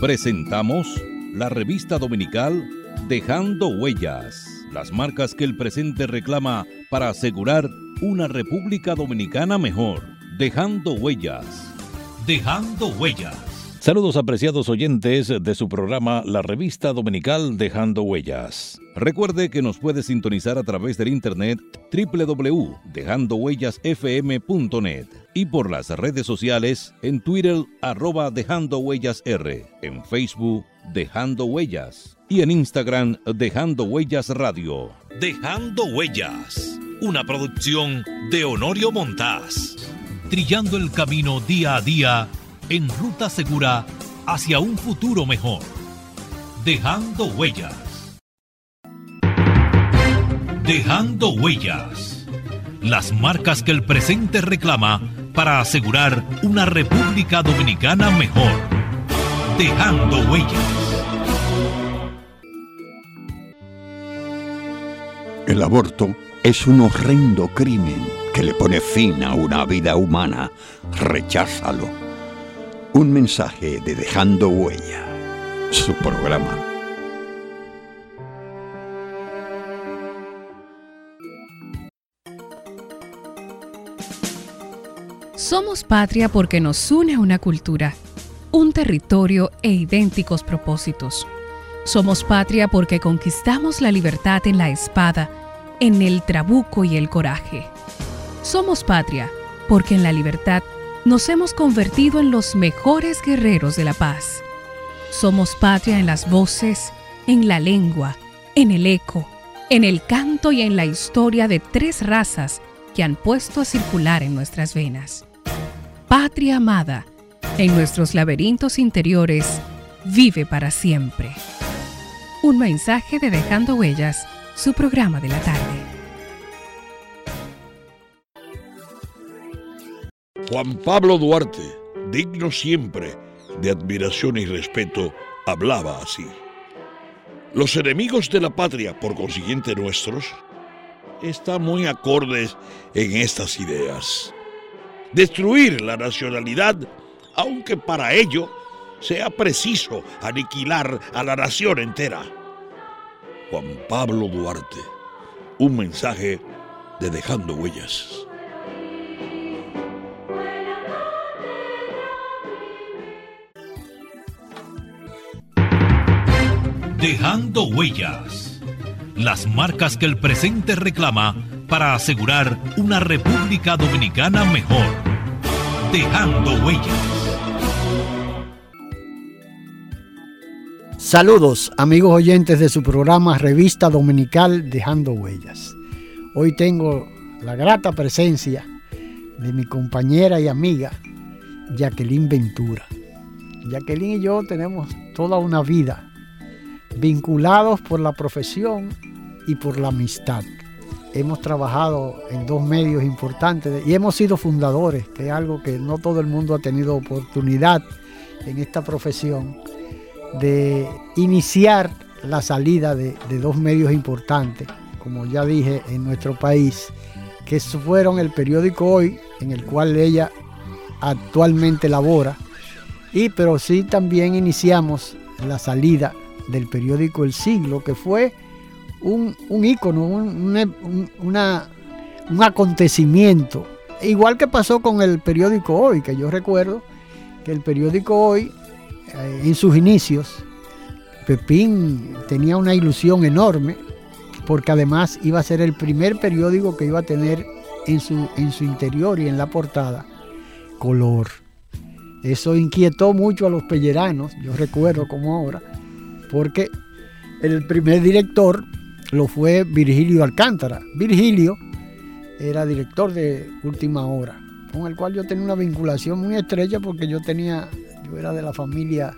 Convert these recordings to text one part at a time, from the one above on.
Presentamos la revista dominical Dejando Huellas, las marcas que el presente reclama para asegurar una República Dominicana mejor. Dejando Huellas. Dejando Huellas. Saludos apreciados oyentes de su programa La Revista Dominical Dejando Huellas. Recuerde que nos puede sintonizar a través del internet www.dejandohuellasfm.net y por las redes sociales en Twitter arroba Dejando Huellas R, en Facebook Dejando Huellas y en Instagram Dejando Huellas Radio. Dejando Huellas, una producción de Honorio Montás, trillando el camino día a día en ruta segura hacia un futuro mejor. Dejando huellas. Dejando huellas. Las marcas que el presente reclama para asegurar una República Dominicana mejor. Dejando huellas. El aborto es un horrendo crimen que le pone fin a una vida humana. Recházalo un mensaje de Dejando Huella, su programa. Somos patria porque nos une una cultura, un territorio e idénticos propósitos. Somos patria porque conquistamos la libertad en la espada, en el trabuco y el coraje. Somos patria porque en la libertad nos hemos convertido en los mejores guerreros de la paz. Somos patria en las voces, en la lengua, en el eco, en el canto y en la historia de tres razas que han puesto a circular en nuestras venas. Patria amada, en nuestros laberintos interiores, vive para siempre. Un mensaje de Dejando Huellas, su programa de la tarde. Juan Pablo Duarte, digno siempre de admiración y respeto, hablaba así. Los enemigos de la patria, por consiguiente nuestros, están muy acordes en estas ideas. Destruir la nacionalidad, aunque para ello sea preciso aniquilar a la nación entera. Juan Pablo Duarte, un mensaje de Dejando Huellas. Dejando huellas. Las marcas que el presente reclama para asegurar una República Dominicana mejor. Dejando huellas. Saludos amigos oyentes de su programa Revista Dominical Dejando Huellas. Hoy tengo la grata presencia de mi compañera y amiga Jacqueline Ventura. Jacqueline y yo tenemos toda una vida vinculados por la profesión y por la amistad. Hemos trabajado en dos medios importantes y hemos sido fundadores, que es algo que no todo el mundo ha tenido oportunidad en esta profesión, de iniciar la salida de, dos medios importantes, como ya dije, en nuestro país, que fueron el periódico Hoy, en el cual ella actualmente labora, y pero sí también iniciamos la salida del periódico El Siglo, que fue un, un ícono, un, un acontecimiento. Igual que pasó con el periódico Hoy, que yo recuerdo que el periódico Hoy, eh, en sus inicios, Pepín tenía una ilusión enorme, porque además iba a ser el primer periódico que iba a tener en su, en su interior y en la portada color. Eso inquietó mucho a los pelleranos, yo recuerdo como ahora, porque el primer director lo fue Virgilio Alcántara. Virgilio era director de Última Hora, con el cual yo tenía una vinculación muy estrecha porque yo tenía, yo era de la familia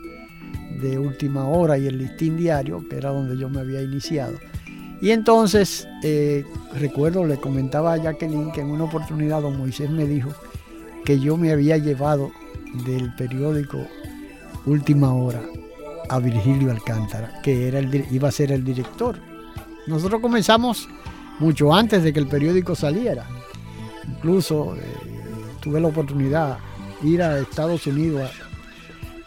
de Última Hora y el Listín Diario, que era donde yo me había iniciado. Y entonces, eh, recuerdo, le comentaba a Jacqueline que en una oportunidad don Moisés me dijo que yo me había llevado del periódico Última Hora a Virgilio Alcántara, que era el, iba a ser el director. Nosotros comenzamos mucho antes de que el periódico saliera. Incluso eh, tuve la oportunidad de ir a Estados Unidos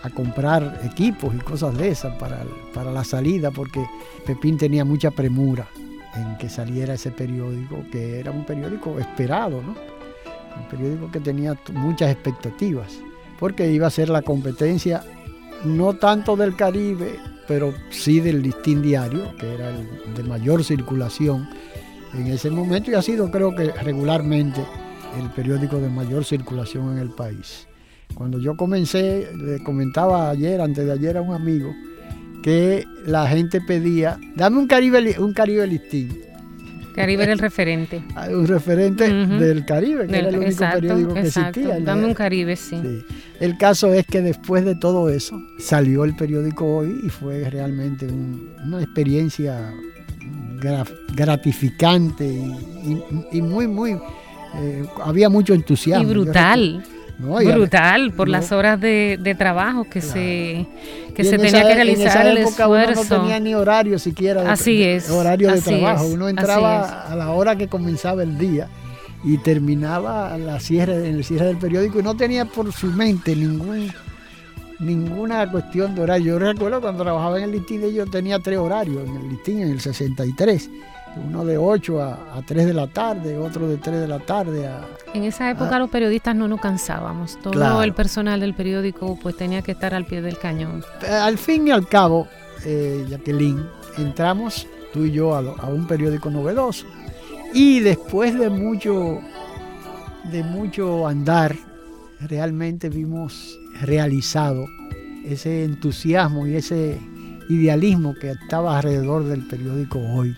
a comprar equipos y cosas de esas para, para la salida, porque Pepín tenía mucha premura en que saliera ese periódico, que era un periódico esperado, ¿no? Un periódico que tenía muchas expectativas, porque iba a ser la competencia no tanto del Caribe, pero sí del listín diario, que era el de mayor circulación en ese momento y ha sido creo que regularmente el periódico de mayor circulación en el país. Cuando yo comencé, le comentaba ayer, antes de ayer a un amigo, que la gente pedía, dame un Caribe, un Caribe listín. Caribe era el referente. Un referente del Caribe, que era el único periódico que existía. Dame un Caribe, sí. El caso es que después de todo eso, salió el periódico hoy y fue realmente una experiencia gratificante y, muy, muy... Eh, había mucho entusiasmo. Y brutal. Brutal por las horas de, trabajo que se que se tenía que realizar el esfuerzo. no tenía ni horario siquiera así es horario de trabajo uno entraba a la hora que comenzaba el día y terminaba la cierre en el cierre del periódico y no tenía por su mente ningún ninguna cuestión de horario. Yo recuerdo cuando trabajaba en el listín, yo tenía tres horarios en el listín, en el 63. Uno de 8 a, 3 de la tarde, otro de 3 de la tarde a... En esa época los periodistas no nos cansábamos. Todo el personal del periódico pues tenía que estar al pie del cañón. Eh, al fin y al cabo, eh, Jacqueline, entramos tú y yo a, a un periódico novedoso. Y después de mucho, de mucho andar, realmente vimos realizado ese entusiasmo y ese idealismo que estaba alrededor del periódico hoy.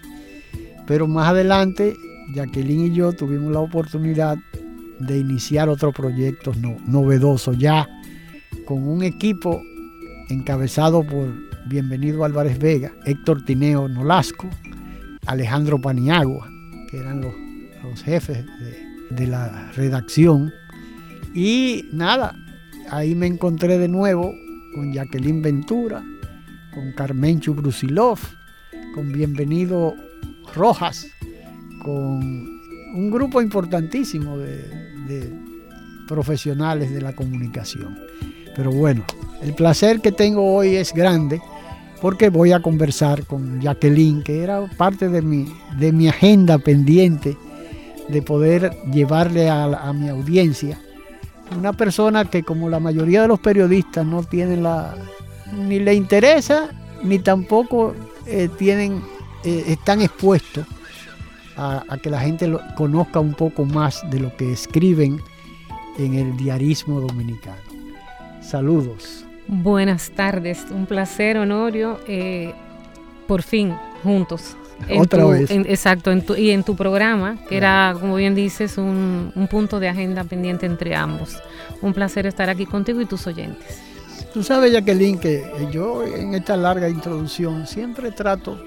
Pero más adelante, Jacqueline y yo tuvimos la oportunidad de iniciar otro proyecto novedoso, ya con un equipo encabezado por Bienvenido Álvarez Vega, Héctor Tineo Nolasco, Alejandro Paniagua, que eran los, jefes de la redacción. Y nada, ahí me encontré de nuevo con Jacqueline Ventura, con Carmenchu Brusilov, con Bienvenido Rojas, con un grupo importantísimo de, profesionales de la comunicación. Pero bueno, el placer que tengo hoy es grande porque voy a conversar con Jacqueline, que era parte de mi, de mi agenda pendiente de poder llevarle a mi audiencia una persona que como la mayoría de los periodistas no tienen la ni le interesa ni tampoco eh, tienen eh, están expuestos a, que la gente lo, conozca un poco más de lo que escriben en el diarismo dominicano. Saludos. Buenas tardes, un placer, Honorio, eh, por fin juntos. Otra vez. exacto, y en tu programa, que era, como bien dices, un, punto de agenda pendiente entre ambos. Un placer estar aquí contigo y tus oyentes. Tú sabes, Jacqueline, que yo en esta larga introducción siempre trato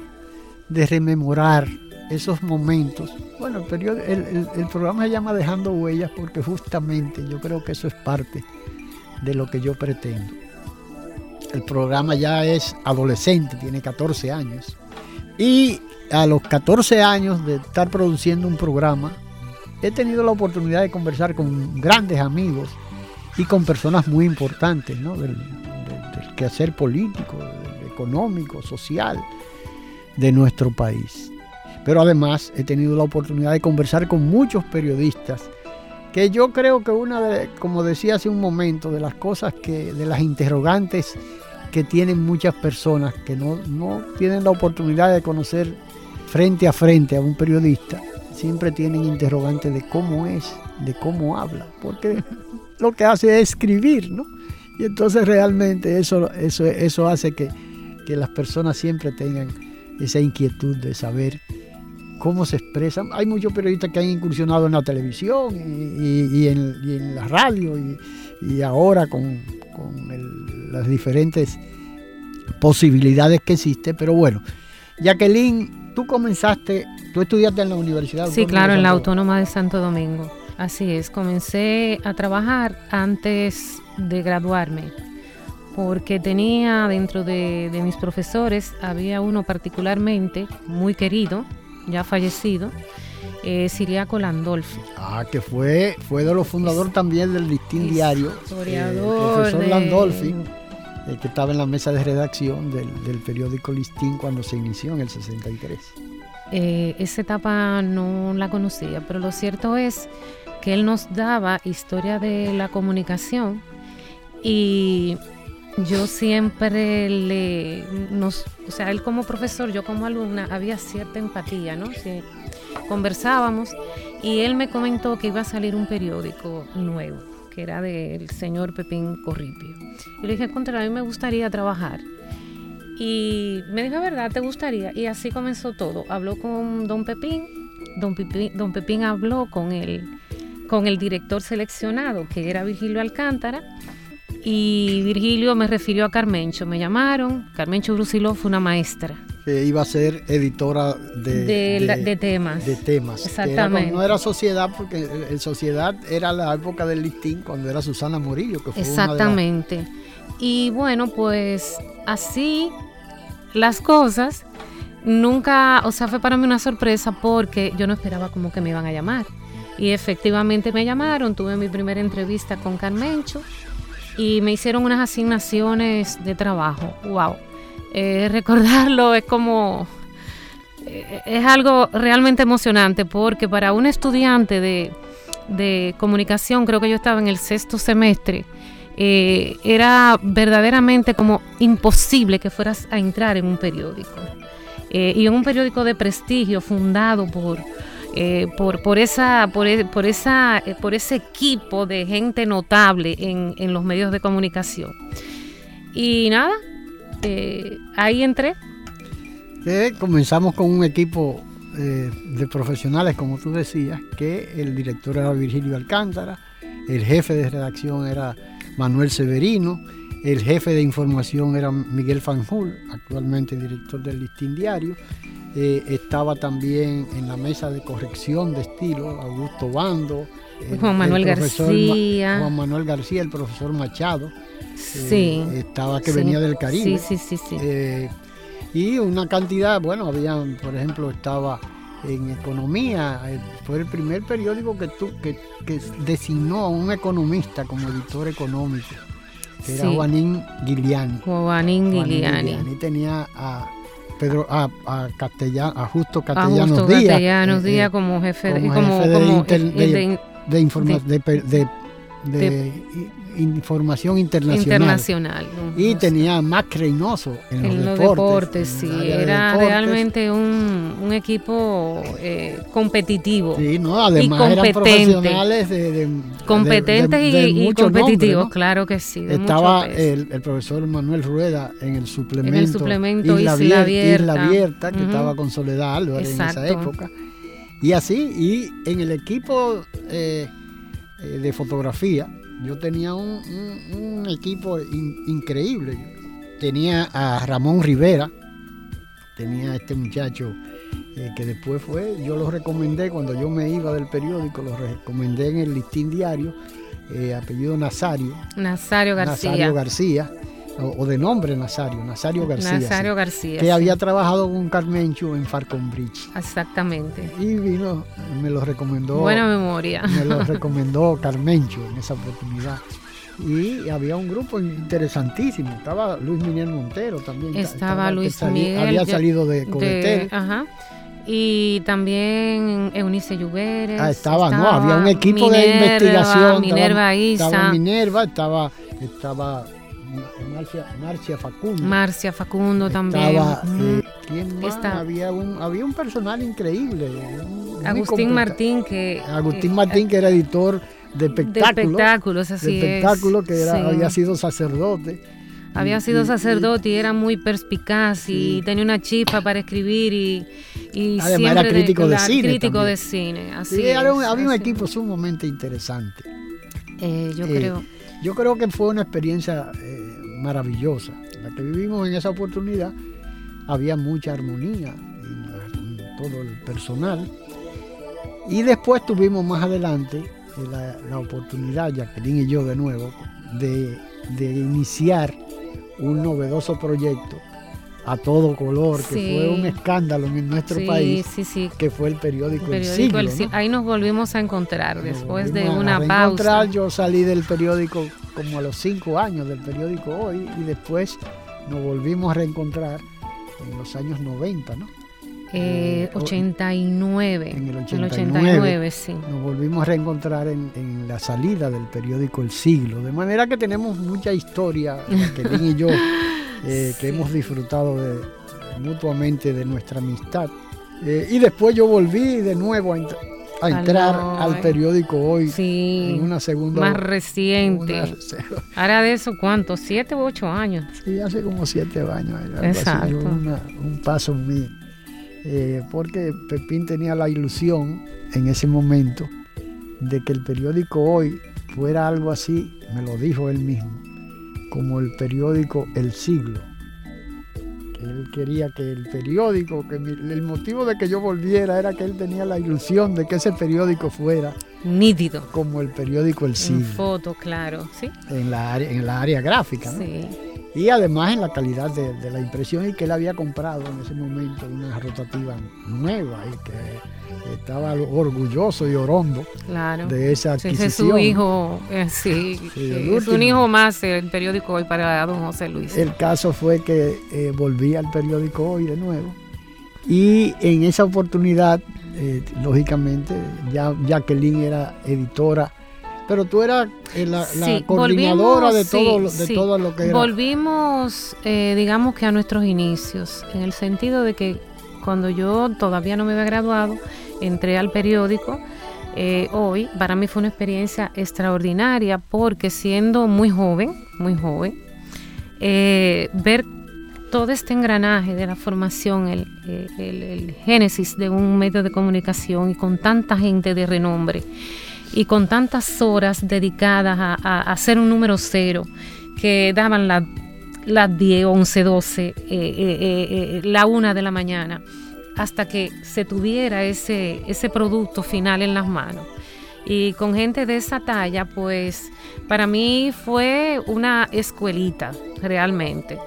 de rememorar esos momentos. Bueno, el, el, programa se llama Dejando Huellas porque justamente yo creo que eso es parte de lo que yo pretendo. El programa ya es adolescente, tiene 14 años. Y a los 14 años de estar produciendo un programa, he tenido la oportunidad de conversar con grandes amigos y con personas muy importantes del, quehacer político, económico, social de nuestro país. Pero además he tenido la oportunidad de conversar con muchos periodistas que yo creo que una de, como decía hace un momento, de las cosas que, de las interrogantes que tienen muchas personas que no, no tienen la oportunidad de conocer frente a frente a un periodista, siempre tienen interrogantes de cómo es, de cómo habla, porque lo que hace es escribir, ¿no? Y entonces realmente eso, eso, eso hace que, las personas siempre tengan esa inquietud de saber cómo se expresan. Hay muchos periodistas que han incursionado en la televisión y, en, la radio y, ahora con, las diferentes posibilidades que existen, pero bueno, Jacqueline tú comenzaste, tú estudiaste en la Universidad Sí, claro, en la Autónoma de Santo Domingo. Así es, comencé a trabajar antes de graduarme, porque tenía dentro de, mis profesores, había uno particularmente muy querido, ya fallecido, eh, Siriaco Landolfi. Ah, que fue, fue de los fundadores también del Listín Diario. Historiador. profesor Landolfi eh, que estaba en la mesa de redacción del, periódico Listín cuando se inició en el 63. Eh, esa etapa no la conocía, pero lo cierto es que él nos daba historia de la comunicación y yo siempre le, nos, o sea, él como profesor, yo como alumna, había cierta empatía, ¿no? conversábamos y él me comentó que iba a salir un periódico nuevo, que era del señor Pepín Corripio. Y le dije, contra, a mí me gustaría trabajar. Y me dijo, ¿verdad? ¿Te gustaría? Y así comenzó todo. Habló con don Pepín, don Pepín, don Pepín habló con el, con el director seleccionado, que era Virgilio Alcántara, y Virgilio me refirió a Carmencho. Me llamaron, Carmencho Brusiló fue una maestra. Que iba a ser editora de, de, temas. De temas. Exactamente. no era Sociedad, porque el Sociedad era la época del listín, cuando era Susana Murillo. Que fue Exactamente. Y bueno, pues así las cosas. Nunca, o sea, fue para mí una sorpresa porque yo no esperaba como que me iban a llamar. Y efectivamente me llamaron, tuve mi primera entrevista con Carmencho y me hicieron unas asignaciones de trabajo. ¡Wow! Eh, recordarlo es como... Eh, es algo realmente emocionante porque para un estudiante de, comunicación, creo que yo estaba en el sexto semestre, eh, era verdaderamente como imposible que fueras a entrar en un periódico. y en un periódico de prestigio fundado por eh, por, por, esa, por, e, esa, eh, por ese equipo de gente notable en, en los medios de comunicación. Y nada, eh, ahí entré. comenzamos con un equipo de profesionales, como tú decías, que el director era Virgilio Alcántara, el jefe de redacción era Manuel Severino, el jefe de información era Miguel Fanjul, actualmente director del Listín Diario, eh, estaba también en la mesa de corrección de estilo Augusto Bando, Juan Manuel García. Juan Manuel García, el profesor Machado. Sí. Eh, estaba que venía del Caribe. Sí, sí, sí. Eh, y una cantidad, bueno, había, por ejemplo, estaba en economía, fue el primer periódico que, tu, que, designó a un economista como editor económico, que era Juanín Giuliani. Juanín Giuliani. Y tenía a Pedro a, a, Castellano, a Justo Castellanos Díaz. Castellanos eh, Díaz eh, como jefe, de, como, de, de, de, información internacional. Internacional. y tenía más Reynoso en, los, deportes. sí. Era realmente un, un equipo eh, competitivo. Sí, no, además eran profesionales de, competentes y, competitivos, claro que sí. Estaba el, el, profesor Manuel Rueda en el suplemento, en el suplemento Isla, Abierta, Isla Abierta que estaba con Soledad Álvarez en esa época. Y así, y en el equipo eh, eh, de fotografía, yo tenía un, equipo increíble. Tenía a Ramón Rivera, tenía a este muchacho eh, que después fue, yo lo recomendé cuando yo me iba del periódico, lo recomendé en el listín diario, eh, apellido Nazario. Nazario García. Nazario García o, de nombre Nazario, Nazario García. Nazario García. Que había trabajado con Carmencho en Falcon Bridge. Exactamente. Y vino, me lo recomendó. Buena memoria. Me lo recomendó Carmencho en esa oportunidad. Y había un grupo interesantísimo. Estaba Luis Miguel Montero también. Estaba, Luis Miguel. Había salido de Cobetel. Ajá y también Eunice Lluveres. Ah, estaba, no, había un equipo de investigación. Minerva Isa. Estaba Minerva, estaba, estaba Marcia, Facundo. Marcia Facundo también. Eh, ¿quién más? Había, un, había un personal increíble. Agustín Martín, que. Agustín Martín, que era editor de espectáculos. De espectáculos, así de espectáculos, que era, había sido sacerdote. Había sido sacerdote y, era muy perspicaz y tenía una chispa para escribir y, y Además era crítico de, cine. Crítico de cine, así había un equipo sumamente interesante. Eh, yo creo. Yo creo que fue una experiencia eh, maravillosa. La que vivimos en esa oportunidad, había mucha armonía en, todo el personal. Y después tuvimos más adelante eh, la, oportunidad, Jacqueline y yo de nuevo, de, de iniciar un novedoso proyecto a todo color, que fue un escándalo en nuestro país, que fue el periódico El, Siglo. Ahí nos volvimos a encontrar después de una pausa. Yo salí del periódico como a los cinco años del periódico Hoy y después nos volvimos a reencontrar en los años 90, ¿no? Eh, 89. En el El 89, 89, sí. Nos volvimos a reencontrar en, en la salida del periódico El Siglo. De manera que tenemos mucha historia, Jacqueline y yo, eh, que hemos disfrutado de- mutuamente de nuestra amistad. Eh, y después yo volví de nuevo a, ent- a entrar al periódico Hoy Sí. en una segunda... Más reciente. una- Ahora de eso, ¿cuánto? ¿Siete u ocho años? Sí, hace como siete años. Exacto. una- un paso mío. Eh, porque Pepín tenía la ilusión en ese momento de que el periódico hoy fuera algo así, me lo dijo él mismo, como el periódico El Siglo. Él quería que el periódico, que mi- el motivo de que yo volviera era que él tenía la ilusión de que ese periódico fuera Nítido. como el periódico El En Siglo, foto, claro. Sí. en la área, en la área gráfica. ¿no? Sí. Y además en la calidad de, de la impresión y que él había comprado en ese momento una rotativa nueva y que estaba orgulloso y orondo Claro. de esa adquisición. Ese es su hijo, eh, sí, un hijo más el periódico hoy para don José Luis. El caso fue que eh, volví al periódico hoy de nuevo y en esa oportunidad, eh, lógicamente, ya Jacqueline era editora, pero tú eras eh, la, coordinadora de, todo, sí, lo- de sí. todo lo que era. Volvimos, eh, digamos que a nuestros inicios, en el sentido de que cuando yo todavía no me había graduado, entré al periódico. eh, hoy para mí fue una experiencia extraordinaria porque siendo muy joven, muy joven, eh, ver todo este engranaje de la formación, el, el- el génesis de un medio de comunicación y con tanta gente de renombre y con tantas horas dedicadas a, hacer un número cero que daban la- las 10, 11, 12, eh, eh, la una de la mañana, hasta que se tuviera ese, ese producto final en las manos. Y con gente de esa talla, pues para mí fue una escuelita, realmente.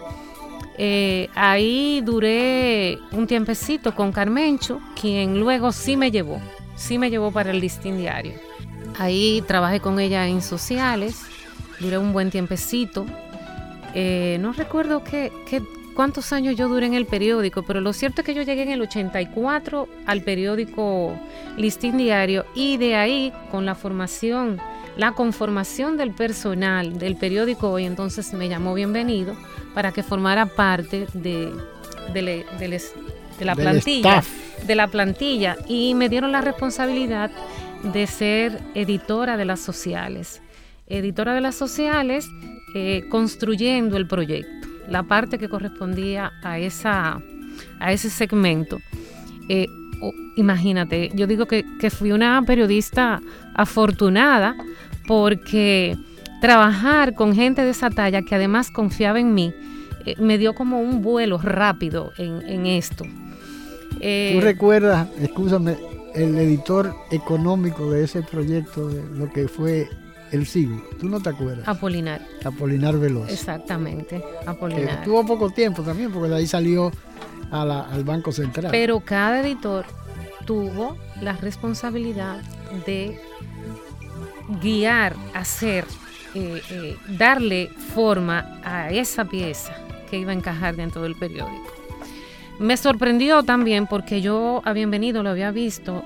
Eh, ahí duré un tiempecito con Carmencho, quien luego sí me llevó, sí me llevó para el listín diario. Ahí trabajé con ella en sociales, duré un buen tiempecito. Eh, no recuerdo qué, qué- cuántos años yo duré en el periódico, pero lo cierto es que yo llegué en el 84 al periódico Listín Diario y de ahí con la formación, la conformación del personal del periódico hoy, entonces me llamó bienvenido para que formara parte de, de le- de les- de la plantilla staff. de la plantilla y me dieron la responsabilidad de ser editora de las sociales. Editora de las sociales, eh, construyendo el proyecto, la parte que correspondía a, esa, a ese segmento. Eh, imagínate, yo digo que, que fui una periodista afortunada porque trabajar con gente de esa talla que además confiaba en mí, eh, me dio como un vuelo rápido en, en esto. Eh, ¿Tú recuerdas, escúchame, el editor económico de ese proyecto, de lo que fue El Siglo? ¿Tú no te acuerdas? Apolinar, Apolinar Veloz. exactamente, Que Apolinar. tuvo poco tiempo también, porque de ahí salió a la- al Banco Central. Pero cada editor tuvo la responsabilidad de guiar, hacer, eh, eh, darle forma a esa pieza que iba a encajar dentro del periódico. Me sorprendió también porque yo a Bienvenido lo había visto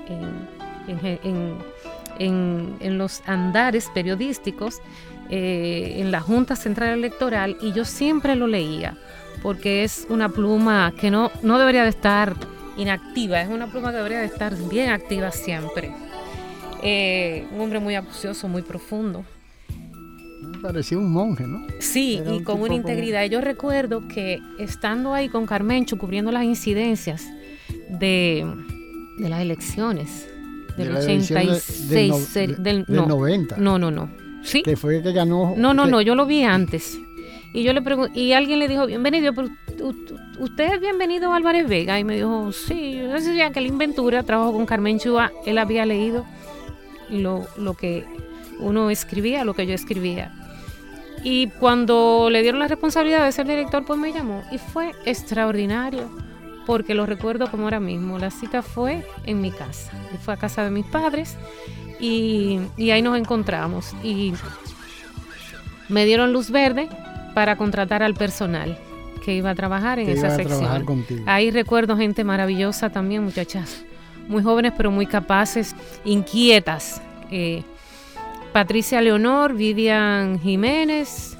en, los andares periodísticos, eh, en la Junta Central Electoral, y yo siempre lo leía porque es una pluma que no, no debería de estar inactiva, es una pluma que debería de estar bien activa siempre. Eh, un hombre muy acucioso, muy profundo. Parecía un monje, ¿no? Sí, Era y un con una como- integridad. Yo recuerdo que estando ahí con Carmencho cubriendo las incidencias de, de las elecciones del De la elección de- 86, del no- el- de- del, del no, 90. no, no, no. Sí. Que fue que ganó. No, no, que- no, yo lo vi antes. Y yo le pregunté, y alguien le dijo, bienvenido, pero usted es bienvenido Álvarez Vega. Y me dijo, sí, yo decía que la Inventura trabajó con Carmen Chua, él había leído lo, lo que uno escribía, lo que yo escribía. Y cuando le dieron la responsabilidad de ser director, pues me llamó. Y fue extraordinario, porque lo recuerdo como ahora mismo. La cita fue en mi casa. Fue a casa de mis padres y, y ahí nos encontramos. Y me dieron luz verde para contratar al personal que iba a trabajar en esa sección. Ahí recuerdo gente maravillosa también, muchachas muy jóvenes pero muy capaces, inquietas. Eh, Patricia Leonor, Vivian Jiménez,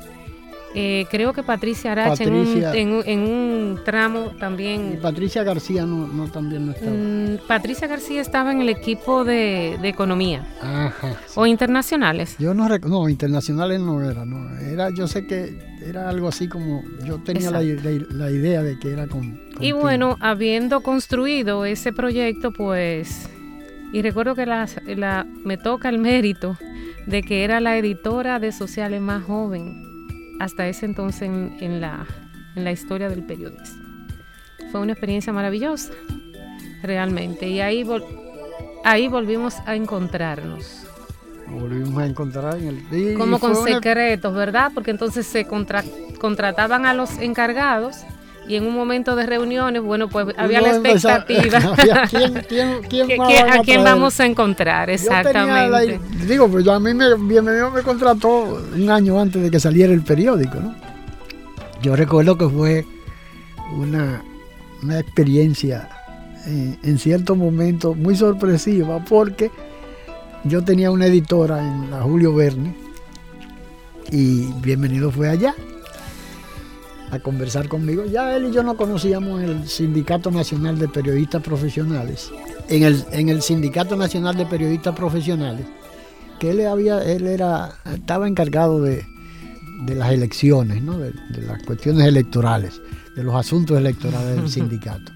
eh, creo que Patricia Aracha en, un, tramo también. Y Patricia García no, también no estaba. Mm, Patricia García estaba en el equipo de, economía. Ajá. O internacionales. Yo no no, internacionales no era, no. Era, yo sé que era algo así como, yo tenía la, idea de que era con. y bueno, habiendo construido ese proyecto, pues. Y recuerdo que la, me toca el mérito de que era la editora de sociales más joven hasta ese entonces en, la, en la historia del periodismo. Fue una experiencia maravillosa, realmente. Y ahí, ahí volvimos a encontrarnos. Volvimos a encontrar en el... Como con secretos, ¿verdad? Porque entonces se contrataban a los encargados y en un momento de reuniones, bueno, pues había la expectativa. ¿A quién vamos a encontrar? Exactamente. digo, pues a mí me, bienvenido me contrató un año antes de que saliera el periódico, ¿no? Yo recuerdo que fue una, una experiencia eh, en cierto momento muy sorpresiva porque yo tenía una editora en la Julio Verne y bienvenido fue allá a conversar conmigo. Ya él y yo no conocíamos el Sindicato Nacional de Periodistas Profesionales. En el, en el Sindicato Nacional de Periodistas Profesionales, que él había, él era, estaba encargado de, las elecciones, de, las cuestiones electorales, de los asuntos electorales del sindicato.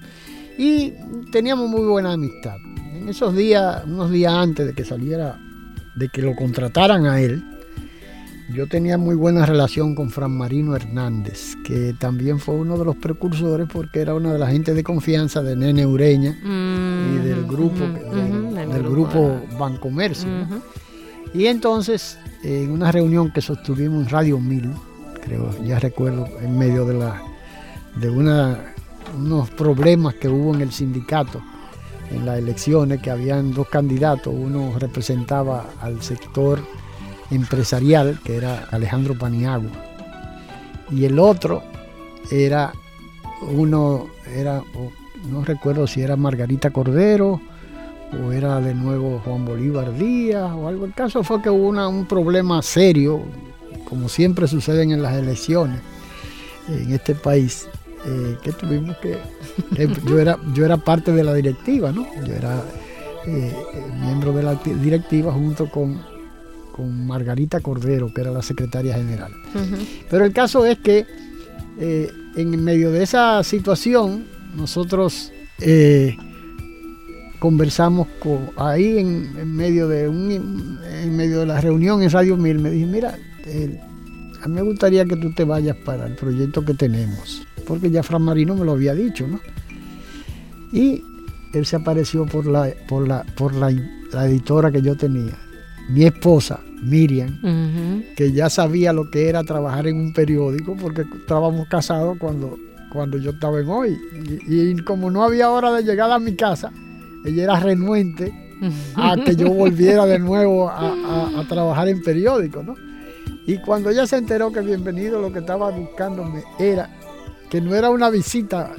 Y teníamos muy buena amistad. En esos días, unos días antes de que saliera, de que lo contrataran a él, yo tenía muy buena relación con Fran Marino Hernández, que también fue uno de los precursores porque era una de las gente de confianza de Nene Ureña y del grupo, del, grupo Bancomercio. Y entonces, en una reunión que sostuvimos en Radio Mil, creo, ya recuerdo, en medio de la de una, unos problemas que hubo en el sindicato en las elecciones, que habían dos candidatos, uno representaba al sector empresarial, que era Alejandro Paniagua, y el otro era uno, era, no recuerdo si era Margarita Cordero o era de nuevo Juan Bolívar Díaz o algo. El caso fue que hubo un problema serio, como siempre suceden en las elecciones en este país, eh, que tuvimos que... yo, era, yo era parte de la directiva, ¿no? Yo era eh, miembro de la directiva junto con con Margarita Cordero, que era la secretaria general. Pero el caso es que eh, en medio de esa situación, nosotros eh, conversamos con, ahí en, medio de un, en medio de la reunión en Radio Mil, me dije, mira, a mí me gustaría que tú te vayas para el proyecto que tenemos, porque ya Fran Marino me lo había dicho, ¿no? Y él se apareció por la, por la, por la editora que yo tenía mi esposa, Miriam, que ya sabía lo que era trabajar en un periódico, porque estábamos casados cuando, cuando yo estaba en hoy. Y, como no había hora de llegar a mi casa, ella era renuente a que yo volviera de nuevo a, trabajar en periódico, ¿no? Y cuando ella se enteró que bienvenido lo que estaba buscándome era que no era una visita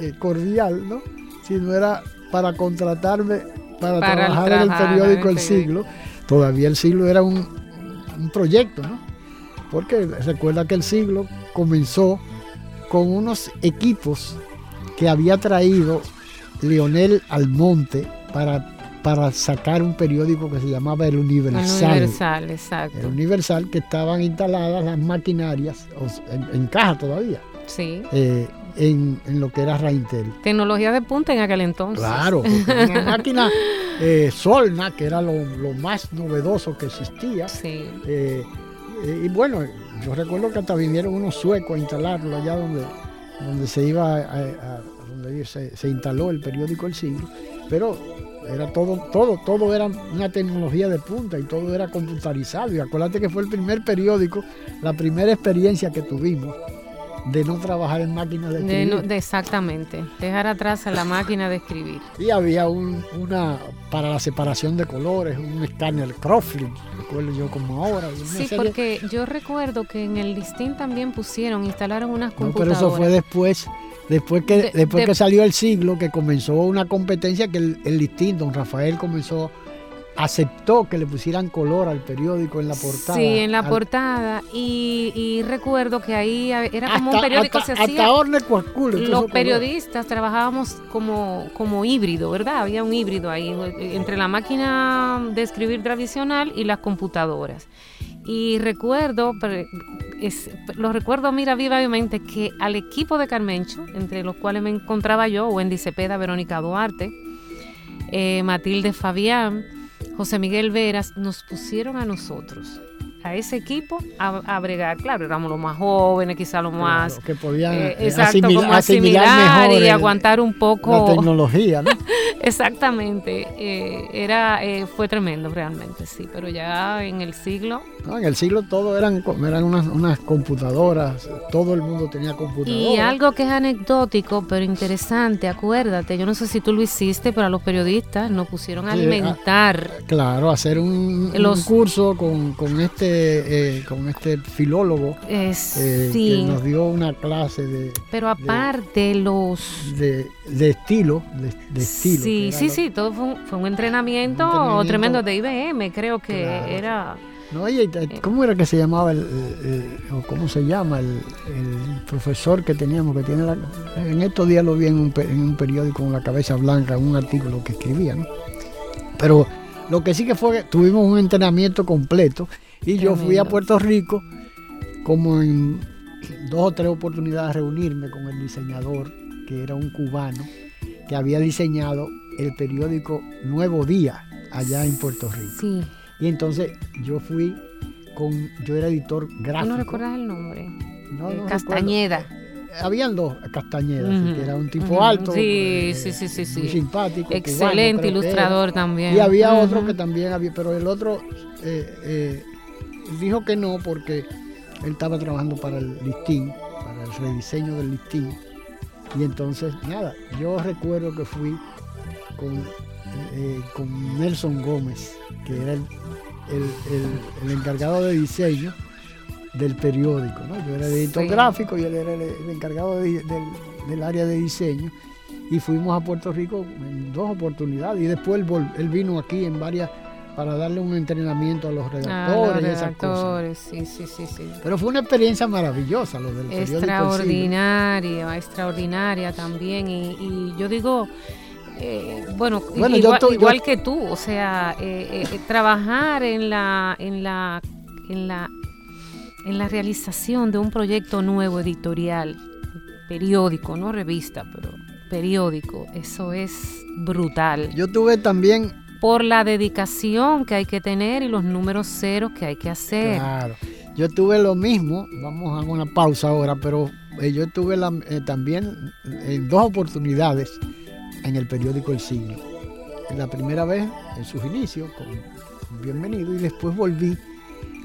eh, cordial, ¿no? Sino era para contratarme para, trabajar en el periódico El Siglo todavía el siglo era un, proyecto, ¿no? Porque recuerda que el siglo comenzó con unos equipos que había traído Leonel Almonte para, para sacar un periódico que se llamaba El Universal. El Universal, exacto. El Universal, que estaban instaladas las maquinarias, en, caja todavía. Sí. Eh, en, lo que era Raintel. Tecnología de punta en aquel entonces. Claro, una máquina eh, Solna, que era lo, más novedoso que existía. Sí. Eh, eh, y bueno, yo recuerdo que hasta vinieron unos suecos a instalarlo allá donde, donde se iba a, donde se, instaló el periódico El Siglo, pero era todo, todo, todo era una tecnología de punta y todo era computarizado. Y acuérdate que fue el primer periódico, la primera experiencia que tuvimos de no trabajar en máquinas de De escribir. no- de- exactamente, dejar atrás a la máquina de escribir. Y había un- una, para la separación de colores, un escáner Croflin, recuerdo yo como ahora. Sí, serie- porque yo recuerdo que en el listín también pusieron, instalaron unas No, pero computadoras. eso fue después, después que, De- después de- que salió el siglo, que comenzó una competencia que el, el listín, don Rafael comenzó, aceptó que le pusieran color al periódico en la portada. Sí, en la al- portada. Y, y recuerdo que ahí era como un periódico hasta, se hacía. hasta Los periodistas trabajábamos como, como híbrido, ¿verdad? Había un híbrido ahí eh, entre la máquina de escribir tradicional y las computadoras. Y recuerdo, es- lo recuerdo, mira, vivamente, que al equipo de Carmencho, entre los cuales me encontraba yo, Wendy Cepeda, Verónica Duarte, eh, Matilde Fabián, José Miguel Veras, nos pusieron a nosotros, a ese equipo, a, a bregar. Claro, éramos los más jóvenes, quizá los Claro, más... que podían eh, eh, exacto, asimil- como asimilar asimilar mejor y aguantar un la poco. tecnología, ¿no? Exactamente, eh, era, eh, fue tremendo realmente, sí, pero ya en el siglo No, En el siglo todo eran, eran unas, unas computadoras, todo el mundo tenía computadoras. Y algo que es anecdótico, pero interesante, acuérdate, yo no sé si tú lo hiciste, pero a los periodistas nos pusieron a Sí, alimentar. Claro, hacer un, un Los- curso con, con este eh, con este filólogo eh, eh, sí, que nos dio una clase de, pero aparte los... de, de estilo, de, de estilo. Sí, sí, lo- sí, todo fue un, fue un entrenamiento, Un entrenamiento. tremendo de IBM, creo que Claro. era... No, ¿cómo era que se llamaba el, o cómo se llama el, el profesor que teníamos que tiene la, en estos días lo vi en un, pe- en un periódico con la cabeza blanca, un artículo que escribía, ¿no? Pero lo que sí que fue que tuvimos un entrenamiento completo y yo fui a. Puerto Rico como en dos o tres oportunidades a reunirme con el diseñador, que era un cubano, que había diseñado el periódico Nuevo Día allá en Puerto Rico. Sí, Y entonces yo fui con, yo era editor ¿tú gráfico. no recuerdas el nombre? No, Eh, no Castañeda. recuerdo. Habían dos Castañeda, que era un tipo alto, sí, eh, sí, sí, sí, muy sí. simpático, cubano, Excelente ilustrador también. Y había otro que también había, pero el otro eh, dijo que no porque él estaba trabajando para el listín, para el rediseño del listín. Y entonces, nada, yo recuerdo que fui con, eh, con Nelson Gómez, que era el, el- el- el encargado de diseño del periódico. ¿no? Yo era el editor Sí. gráfico y él era el, encargado de- del, del área de diseño. Y fuimos a Puerto Rico en dos oportunidades. Y después él, vol- él vino aquí en varias para darle un entrenamiento a los Ah, redactores los y esas cosas. redactores, sí, sí, sí, sí. Pero fue una experiencia maravillosa lo del periódico. Extraordinaria, extraordinaria también. Y, y yo digo, eh, bueno, Bueno, yo igual, yo- que tú, o sea, eh, eh, trabajar en la, en la, en la, en la realización de un proyecto nuevo editorial, periódico, no revista, pero periódico, eso es brutal. Yo tuve también, Por la dedicación que hay que tener y los números ceros que hay que hacer. claro, yo tuve lo mismo, vamos a una pausa ahora, pero eh, yo tuve la- eh, también en dos oportunidades en el periódico El Siglo. La primera vez en sus inicios, con Bienvenido, y después volví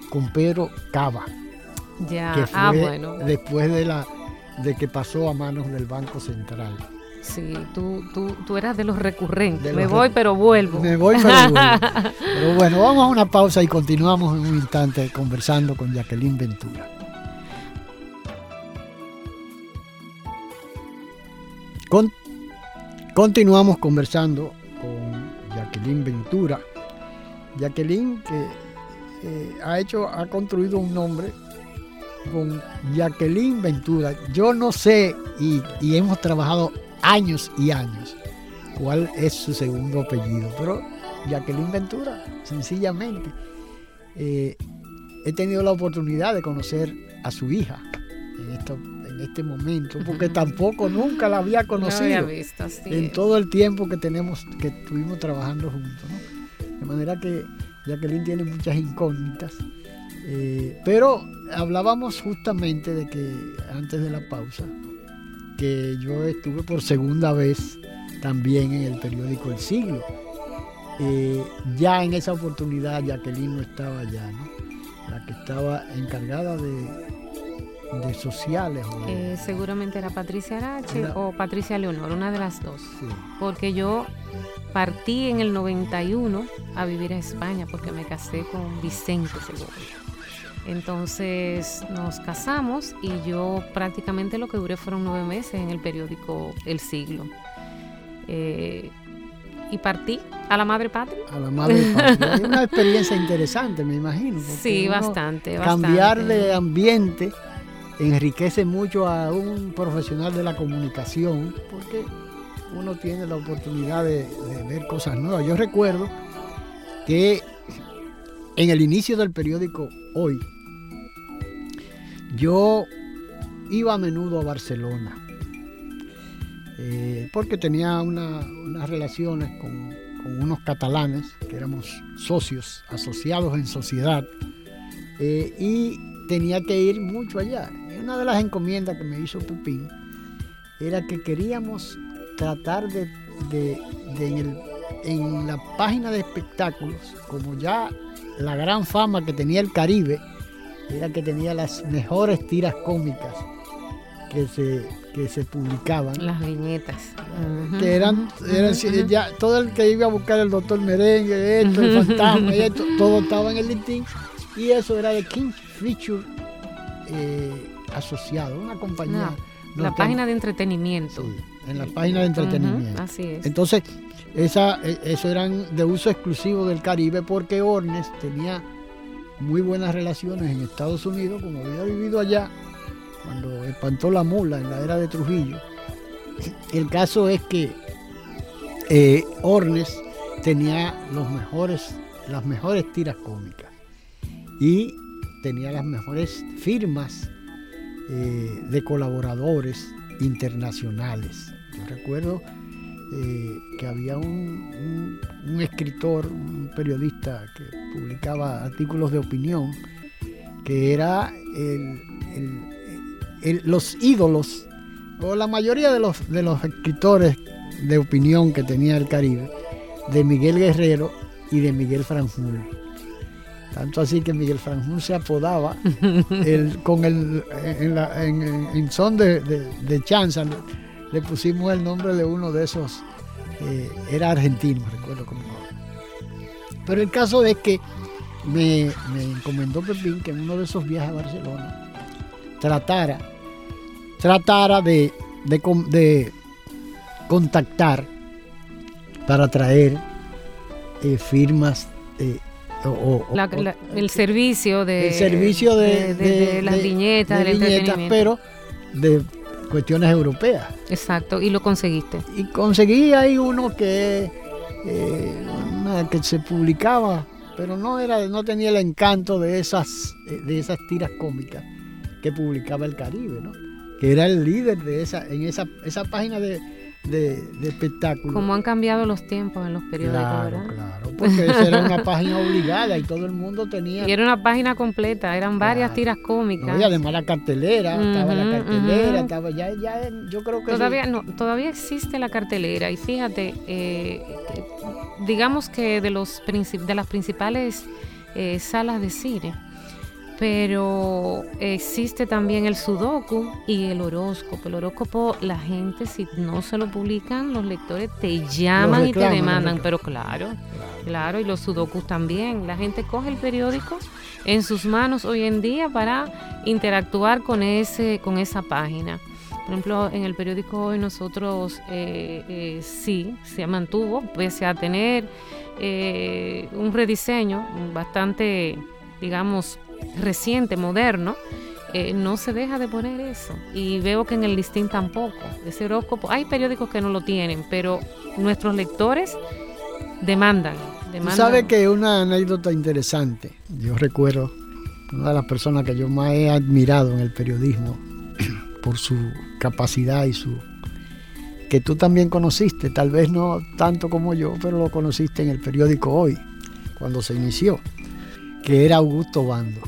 con Pedro Cava, Ya, que fue ah, bueno. después de, la, de que pasó a manos del Banco Central. Sí, tú, tú, tú eras de los recurrentes. De Me los voy, pero vuelvo. Me voy, pero vuelvo. Pero bueno, vamos a una pausa y continuamos en un instante conversando con Jacqueline Ventura. Con- continuamos conversando con Jacqueline Ventura. Jacqueline que eh, ha hecho, ha construido un nombre con Jacqueline Ventura. Yo no sé y, y hemos trabajado años y años cuál es su segundo apellido, pero Jacqueline Ventura, sencillamente. Eh, he tenido la oportunidad de conocer a su hija en, esto, en este momento, porque tampoco nunca la había No había conocido visto, sí. en todo el tiempo que tenemos, que estuvimos trabajando juntos. ¿no? De manera que Jacqueline tiene muchas incógnitas. Eh, pero hablábamos justamente de que antes de la pausa, que yo estuve por segunda vez también en el periódico El Siglo. Eh, ya en esa oportunidad Jacqueline no estaba allá, ¿no? La que estaba encargada de, de sociales. Eh, seguramente era Patricia Arache o Patricia Leonor, una de las dos. Porque yo partí en el 91 a vivir a España porque me casé con Vicente Segovia. Entonces nos casamos y yo prácticamente lo que duré fueron nueve meses en el periódico El Siglo. Eh, y partí a la madre patria. A la madre patria. es una experiencia interesante, me imagino. Sí, bastante, Cambiar de ambiente enriquece mucho a un profesional de la comunicación porque uno tiene la oportunidad de, ver cosas nuevas. Yo recuerdo que en el inicio del periódico Hoy, yo iba a menudo a Barcelona eh, porque tenía unas relaciones con, unos catalanes que éramos socios, asociados en sociedad, eh, y tenía que ir mucho allá. Una de las encomiendas que me hizo Pupín era que queríamos tratar de, en la página de espectáculos, como ya la gran fama que tenía el Caribe, era que tenía las mejores tiras cómicas que se, que se publicaban. Las viñetas. Que eran, ya, todo el que iba a buscar el doctor Merengue, esto, el fantasma, esto, todo estaba en el listín. Y eso era de King Feature eh, asociado, una compañía. la página de entretenimiento. en la página de entretenimiento. así es. Entonces, esa, e, eso eran de uso exclusivo del Caribe porque Ornes tenía muy buenas relaciones en Estados Unidos, como había vivido allá cuando espantó la mula en la era de Trujillo. El caso es que eh, Ornes tenía los mejores, las mejores tiras cómicas y tenía las mejores firmas eh, de colaboradores internacionales. Yo recuerdo eh, que había un, escritor, un periodista que publicaba artículos de opinión, que era los ídolos, o la mayoría de los, de los escritores de opinión que tenía el Caribe, de Miguel Guerrero y de Miguel Franjul. Tanto así que Miguel Franjul se apodaba con el, en, son de, de chanza le pusimos el nombre de uno de esos, eh, era argentino, recuerdo cómo. Pero el caso es que me, encomendó Pepín que en uno de esos viajes a Barcelona tratara, tratara de, de, contactar para traer eh, firmas eh, el servicio de, el servicio de, las viñetas, pero de cuestiones europeas. Exacto, y lo conseguiste. Y conseguí ahí uno que, eh, que se publicaba, pero no, era, no tenía el encanto de esas, de esas tiras cómicas que publicaba el Caribe, ¿no? que era el líder de esa, en esa, esa página de, de, espectáculos. Como han cambiado los tiempos en los periódicos, claro, Claro, porque esa era una página obligada y todo el mundo tenía. Y era una página completa, eran varias tiras cómicas. y además la cartelera, estaba la cartelera, estaba ya, ya, yo creo que. Todavía, no, todavía existe la cartelera y fíjate, eh, digamos que de, los de las principales eh, salas de cine pero existe también el sudoku y el horóscopo. El horóscopo, la gente, si no se lo publican, los lectores te llaman y te demandan, pero claro, claro, y los sudokus también. La gente coge el periódico en sus manos hoy en día para interactuar con, ese, con esa página. Por ejemplo, en el periódico hoy nosotros eh, eh, sí, se mantuvo, pese a tener eh, un rediseño bastante, digamos, reciente, moderno, eh, no se deja de poner eso. Y veo que en el listín tampoco. Ese horóscopo, hay periódicos que no lo tienen, pero nuestros lectores demandan. demandan. ¿Sabe que una anécdota interesante? Yo recuerdo una de las personas que yo más he admirado en el periodismo por su capacidad y su que tú también conociste, tal vez no tanto como yo, pero lo conociste en el periódico Hoy, cuando se inició que era Augusto Bando.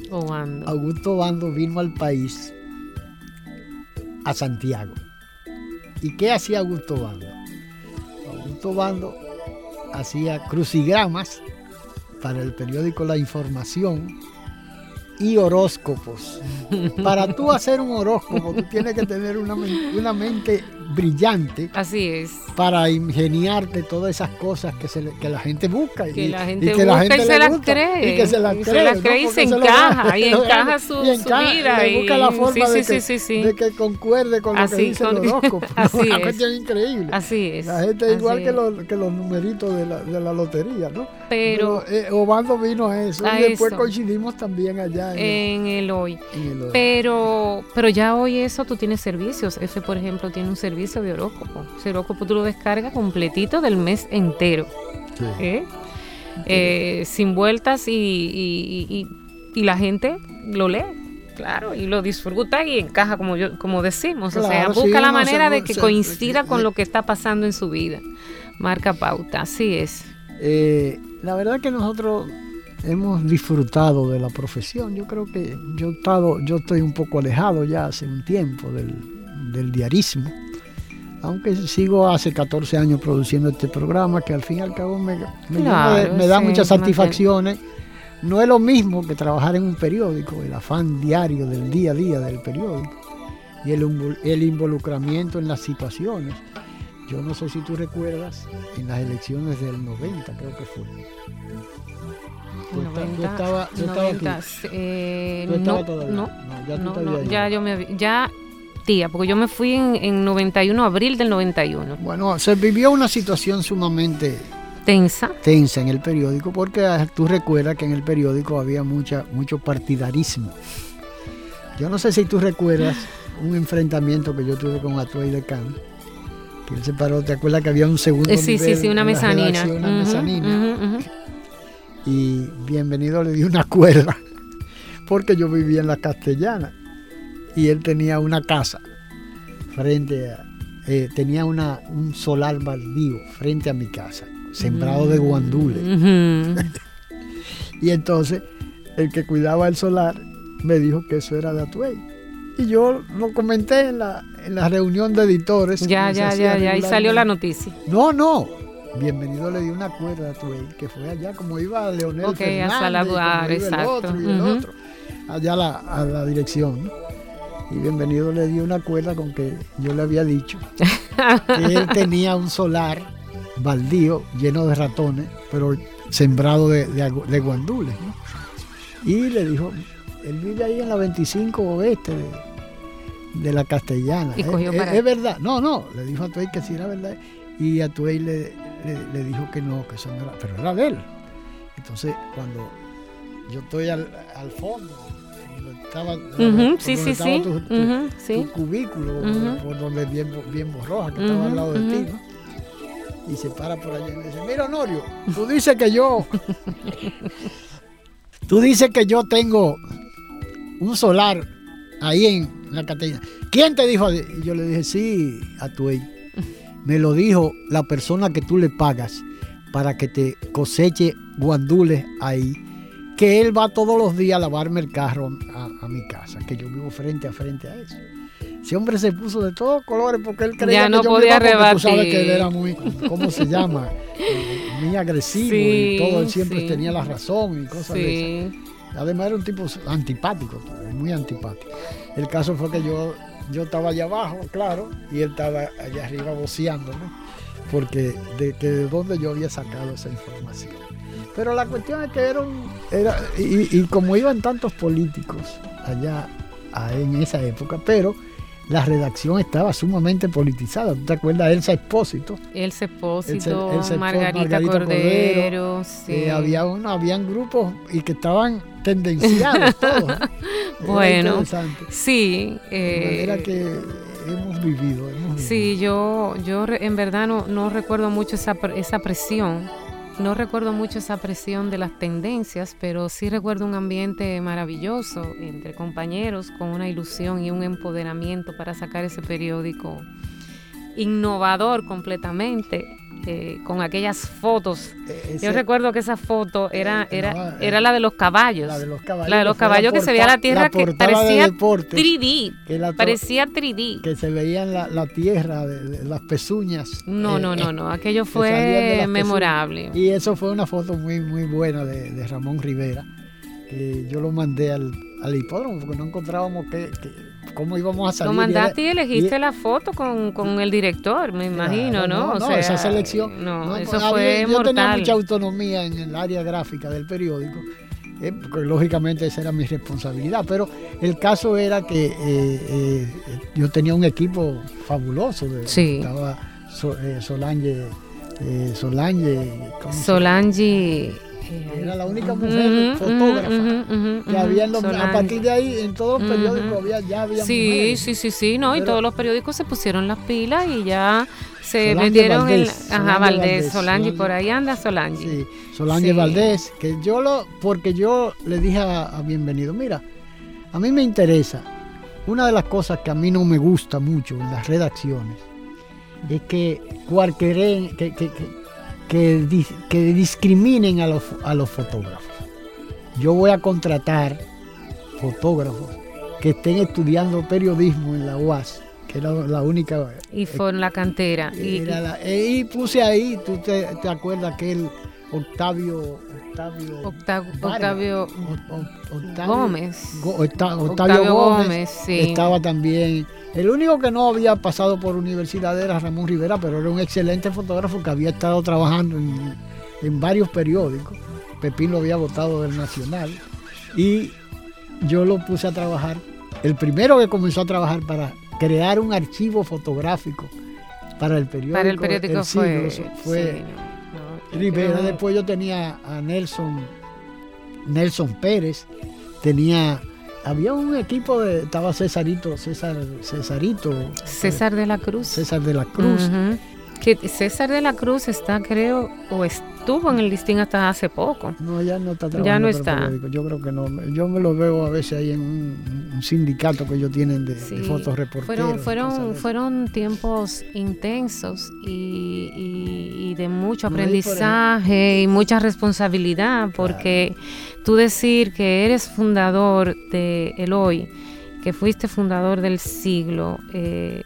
Augusto Bando vino al país, a Santiago. ¿Y qué hacía Augusto Bando? Augusto Bando hacía crucigramas para el periódico La Información y horóscopos. Para tú hacer un horóscopo, tú tienes que tener una, una mente brillante. Así es. Para ingeniarte todas esas cosas que, se, que la gente busca. Que y, la gente busca la gente y se las cree. Y que se las cree. Se las cree y se encaja. Y encaja su, y encaja, su vida. Y busca la forma sí, de, que, de, que, concuerde con lo que dice el horóscopo. Así es. cuestión increíble. Así es. La gente es igual que los, que los numeritos de la, de la lotería, ¿no? Pero. Pero eh, Obando vino a eso. A y después eso. coincidimos también allá en, En el hoy. en el horóscopo. Pero, pero ya hoy eso tú tienes servicios. F, por ejemplo, tiene un servicio de horóscopo. Ese horóscopo tú lo descargas completito del mes entero. Sí. ¿eh? Eh, sin vueltas y, y- y- y la gente lo lee. Claro, y lo disfruta y encaja como yo, como decimos. o sea, sí, busca la se- manera de que se- coincida con lo que está pasando en su vida. Marca pauta, así es. Eh, la verdad que nosotros hemos disfrutado de la profesión. Yo creo que yo he estado, yo estoy un poco alejado ya hace un tiempo del, del diarismo. Aunque sigo hace 14 años produciendo este programa que al fin y al cabo me, me Claro, da sí, muchas satisfacciones. No es lo mismo que trabajar en un periódico, el afán diario del día a día del periódico y el, el involucramiento en las situaciones. Yo no sé si tú recuerdas en las elecciones del 90, creo que fue. Tú, esta- tú 90, estabas tú estabas aquí. 90, eh, Tú estabas no, no, ya tú no, ya yo me ya tía, porque yo me fui en, en 91, abril del 91. Bueno, se vivió una situación sumamente Tensa. tensa en el periódico porque ah, tú recuerdas que en el periódico había mucha, mucho partidarismo. Yo no sé si tú recuerdas un enfrentamiento que yo tuve con Atuay de Can, que él se paró, ¿te acuerdas que había un segundo Eh, sí, sí, nivel sí, una mezanina. y bienvenido le di una cuerda porque yo vivía en la castellana y él tenía una casa frente a eh, tenía una, un solar baldío frente a mi casa sembrado de guandules y entonces el que cuidaba el solar me dijo que eso era de Atuey y yo lo comenté en la, en la reunión de editores Ya, ya, ya, ya. Y salió la noticia. No, no. Bienvenido le di una cuerda a Tuey, que fue allá como iba Leonel Ok, a Fernández, como iba exacto. el otro y el otro, allá a la, a la dirección. ¿no? Y bienvenido le di una cuerda con que yo le había dicho que él tenía un solar baldío lleno de ratones, pero sembrado de, de agu- de guandules. ¿no? Y le dijo, él vive ahí en la 25 oeste de, de la castellana. Y ¿Es- cogió es, para- es verdad. No, no, le dijo a Tuey que sí era verdad. Y a Tuey le, le- le dijo que no, que eso no era, pero era de él. Entonces, cuando yo estoy al, al fondo, donde estaba, por Sí, donde sí, estaba sí. tu- cubículo, por donde bien, bien borroja, que estaba al lado de ti, ¿no? Y se para por allá y me dice, mira Honorio, tú dices que yo, tú dices que yo tengo un solar ahí en la Castellana. ¿Quién te dijo? Y yo le dije, sí, a tu Me lo dijo la persona que tú le pagas para que te coseche guandules ahí, que él va todos los días a lavarme el carro a, a mi casa, que yo vivo frente a frente a eso. Ese hombre se puso de todos colores porque él creía Ya que yo me podía iba tú sabes que él era muy, ¿cómo se llama? Eh, muy agresivo y todo, él siempre sí. tenía la razón y cosas de esas. Además era un tipo antipático, muy antipático. El caso fue que yo, yo estaba allá abajo, claro, y él estaba allá arriba voceándome, porque de, que de dónde yo había sacado esa información. Pero la cuestión es que era un... Era, y, y como iban tantos políticos allá a- en esa época, pero la redacción estaba sumamente politizada. ¿Tú te acuerdas de Elsa Espósito, Elsa- Elsa Espó- Margarita, Margarita Cordero, Cordero, sí. Eh, había uno, habían grupos y que estaban tendenciados todos. Bueno. Sí. De eh, manera que hemos vivido. hemos vivido. Sí, yo, yo en verdad no, no recuerdo mucho esa, esa presión, no recuerdo mucho esa presión de las tendencias, pero sí recuerdo un ambiente maravilloso entre compañeros con una ilusión y un empoderamiento para sacar ese periódico innovador completamente, eh, con aquellas fotos. Eh, ese- Yo recuerdo que esa foto era, eh, era, no, eh, era la de los caballos. la de los caballos. La de los que caballos que se veía la tierra que de parecía deportes, 3D, que, la parecía 3D. que se veían la, la tierra, de, de las pezuñas. No, eh, no, no, no. Aquello fue pezuñas. memorable. Y eso fue una foto muy, muy buena de, de Ramón Rivera. que yo lo mandé al, al hipódromo porque no encontrábamos que, cómo íbamos a salir. Lo mandaste y, elegiste la foto con, el director, me imagino, ¿no? No, esa selección. No, eso fue Yo tenía mucha autonomía en el área gráfica del periódico. Eh, porque lógicamente esa era mi responsabilidad, pero el caso era que eh, eh, yo tenía un equipo fabuloso, de, sí. estaba Solange, Solange, Solange era la única mujer fotógrafa que había en a partir de ahí en todos los periódicos había, ya había sí, Sí, sí, sí, no, y todos los periódicos se pusieron las pilas y ya se metieron en ajá, Valdés, Solange, por ahí anda Solange. Sí, Solange Valdés, que yo lo porque yo le dije a, Bienvenido, mira, a mí me interesa una de las cosas que a mí no me gusta mucho en las redacciones es que cualquier que, que, que, discriminen a los, a los fotógrafos. Yo voy a contratar fotógrafos que estén estudiando periodismo en la UAS, que era la única... Y fue en la cantera. Y, y, puse ahí, tú te, te acuerdas que el Octavio... Octavio, Octavio, Gómez. Octavio, Gómez, estaba también el único que no había pasado por universidad era Ramón Rivera, pero era un excelente fotógrafo que había estado trabajando en, varios periódicos. Pepín lo había votado del Nacional. Y yo lo puse a trabajar. El primero que comenzó a trabajar para crear un archivo fotográfico para el periódico. Para el periódico fue, fue Rivera. Después yo tenía a Nelson, Nelson Pérez, tenía había un equipo de estaba Cesarito, César, Cesarito. César de la Cruz. César de la Cruz. Que César de la Cruz está, creo, o estuvo en el listín hasta hace poco. No, ya no está trabajando. Ya no está. Yo creo que no. Yo me lo veo a veces ahí en un, sindicato que ellos tienen de, fotos reporteros. Fueron, fueron, fueron tiempos intensos y, de mucho aprendizaje y mucha responsabilidad, porque tú decir que eres fundador de El Hoy, que fuiste fundador del siglo, eh,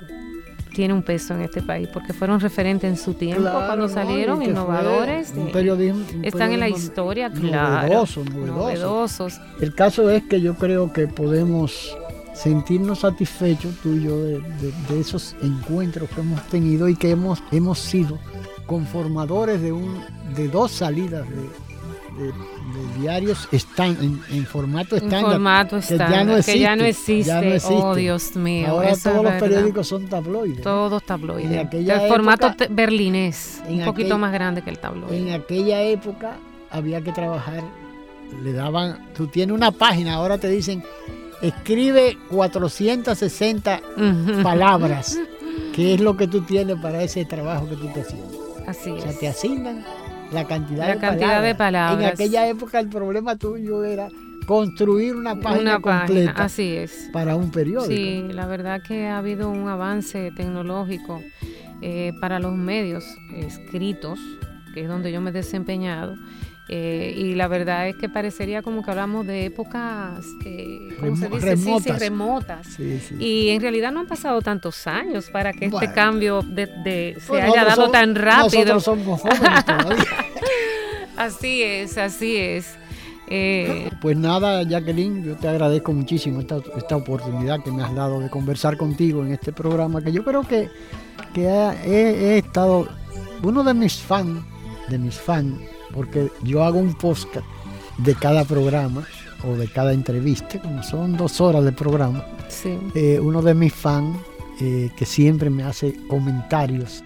tiene un peso en este país, porque fueron referentes en su tiempo cuando salieron, innovadores. Un periodismo, están en la historia, claro. Novedosos, El caso es que yo creo que podemos sentirnos satisfechos tú y yo de, esos encuentros que hemos tenido y que hemos, hemos sido conformadores de, un, de dos salidas de, diarios están en, formato estándar. formato que, ya no existe, que ya no existe. Oh, Dios mío. Ahora todos los periódicos son tabloides. Todos tabloides. el formato berlinés, un poquito más grande que el tabloide. En aquella época había que trabajar, le daban, tú tienes una página, ahora te dicen, escribe 460 palabras, que es lo que tú tienes para ese trabajo que tú estás haciendo. Así o sea, te asignan la cantidad, de, cantidad palabras. de palabras. En aquella época el problema tuyo era construir una página completa así es. para un periódico. Sí, la verdad que ha habido un avance tecnológico eh, para los medios escritos, que es donde yo me he desempeñado. Eh, y la verdad es que parecería como que hablamos de épocas, eh, ¿cómo se dice? Remotas. remotas. Y en realidad no han pasado tantos años para que este cambio de, se pues haya dado tan rápido. Nosotros somos jóvenes todavía. así es, así es. Eh, pues nada, Jacqueline, yo te agradezco muchísimo esta, esta, oportunidad que me has dado de conversar contigo en este programa, que yo creo que, que he, he estado, uno de mis fans, de mis fans, porque yo hago un podcast de cada programa o de cada entrevista, como son dos horas de programa. Eh, uno de mis fans eh, que siempre me hace comentarios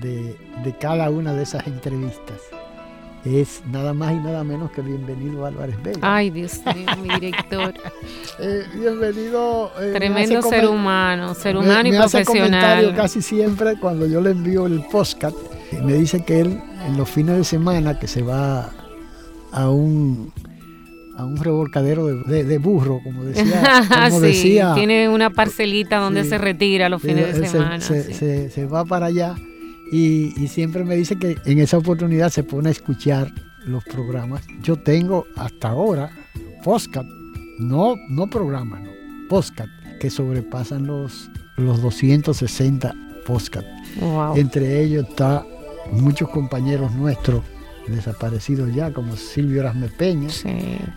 de, cada una de esas entrevistas es nada más y nada menos que bienvenido Álvarez Vega. Ay, Dios mío, mi director. Eh, bienvenido. Tremendo ser humano, ser humano y me Hace comentario casi siempre cuando yo le envío el podcast. Me dice que él en los fines de semana que se va a un a un revolcadero de, burro, como decía. Como decía tiene una parcelita donde se retira los fines de semana. Se, va para allá y, siempre me dice que en esa oportunidad se pone a escuchar los programas. Yo tengo hasta ahora podcast, no, no programas, no, podcast, que sobrepasan los, los 260 podcast. Entre ellos está muchos compañeros nuestros desaparecidos ya, como Silvio Erasme Peña,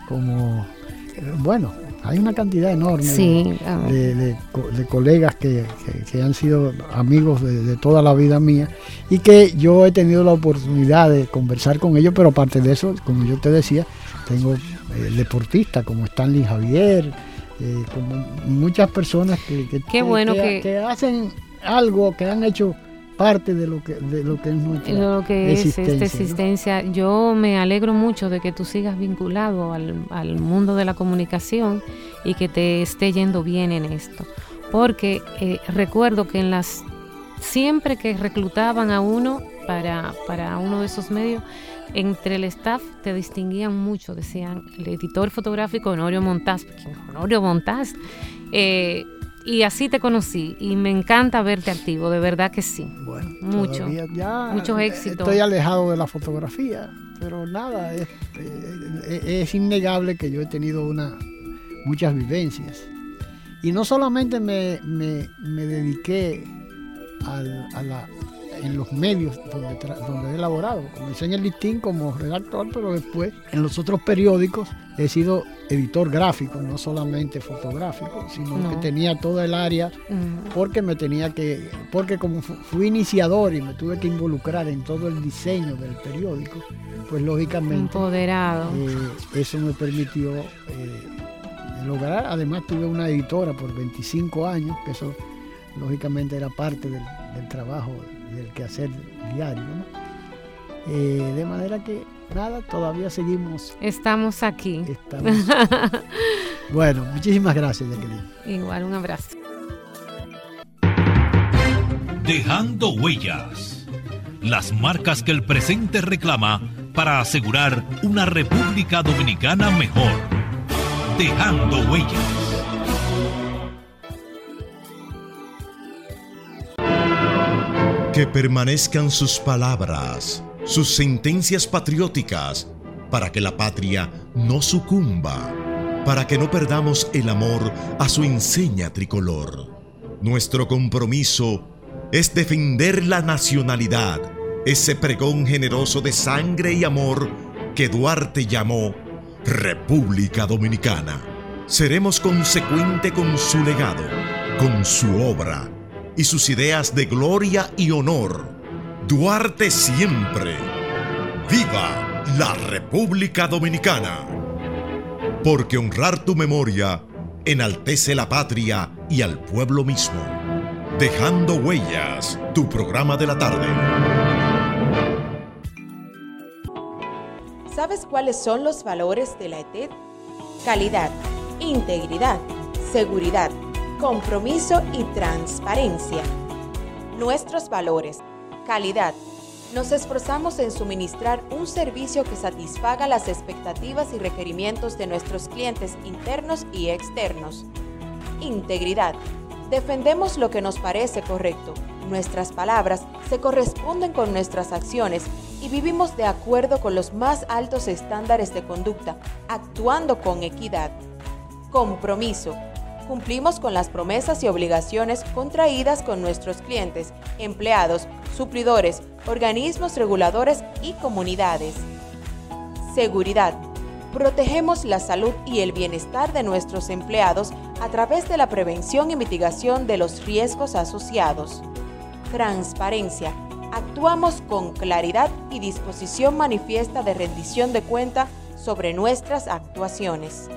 como, eh, bueno, hay una cantidad enorme de, colegas que, han sido amigos de, toda la vida mía y que yo he tenido la oportunidad de conversar con ellos, pero aparte de eso, como yo te decía, tengo eh, deportistas como Stanley Javier, eh, como muchas personas que, que hacen algo, que han hecho parte de lo que de lo que es nuestra lo que es esta existencia. Yo me alegro mucho de que tú sigas vinculado al, mundo de la comunicación y que te esté yendo bien en esto, porque eh, recuerdo que en las siempre que reclutaban a uno para, para uno de esos medios, entre el staff te distinguían mucho, decían el editor fotográfico Honorio Montaz, Honorio Montaz eh, y así te conocí y me encanta verte activo, de verdad que sí. Bueno, mucho. Ya muchos éxitos. Estoy alejado de la fotografía, pero nada, es, eh, innegable que yo he tenido una, muchas vivencias. Y no solamente me, dediqué a la, en los medios donde, donde he elaborado. Comencé en el listín como redactor, pero después en los otros periódicos he sido editor gráfico, no solamente fotográfico, sino que tenía toda el área mm. porque me tenía que, porque como fui iniciador y me tuve que involucrar en todo el diseño del periódico, pues lógicamente empoderado. Eh, eso me permitió eh, lograr, además tuve una editora por 25 años, que eso lógicamente era parte del, del trabajo del quehacer diario. Eh, de manera que nada, todavía seguimos. Estamos aquí. bueno, muchísimas gracias, Jacqueline. Igual, un abrazo. Dejando huellas. Las marcas que el presente reclama para asegurar una República Dominicana mejor. Dejando huellas. Que permanezcan sus palabras, sus sentencias patrióticas, para que la patria no sucumba, para que no perdamos el amor a su enseña tricolor. Nuestro compromiso es defender la nacionalidad, ese pregón generoso de sangre y amor que Duarte llamó República Dominicana. Seremos consecuente con su legado, con su obra y sus ideas de gloria y honor. Duarte siempre. ¡Viva la República Dominicana! Porque honrar tu memoria enaltece la patria y al pueblo mismo. Dejando huellas, tu programa de la tarde. ¿Sabes cuáles son los valores de la ETED? Calidad, integridad, seguridad compromiso y transparencia. Nuestros valores, calidad. Nos esforzamos en suministrar un servicio que satisfaga las expectativas y requerimientos de nuestros clientes internos y externos. Integridad. Defendemos lo que nos parece correcto. Nuestras palabras se corresponden con nuestras acciones y vivimos de acuerdo con los más altos estándares de conducta, actuando con equidad. Compromiso cumplimos con las promesas y obligaciones contraídas con nuestros clientes, empleados, suplidores, organismos reguladores y comunidades. Seguridad. Protegemos la salud y el bienestar de nuestros empleados a través de la prevención y mitigación de los riesgos asociados. Transparencia. Actuamos con claridad y disposición manifiesta de rendición de cuenta sobre nuestras actuaciones.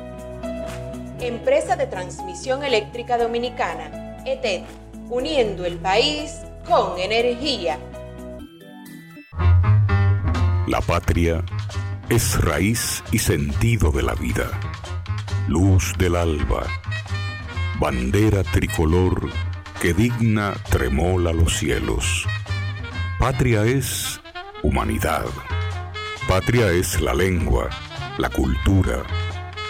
Empresa de Transmisión Eléctrica Dominicana, ETED, uniendo el país con energía. La patria es raíz y sentido de la vida, luz del alba, bandera tricolor que digna tremola los cielos. Patria es humanidad. Patria es la lengua, la cultura,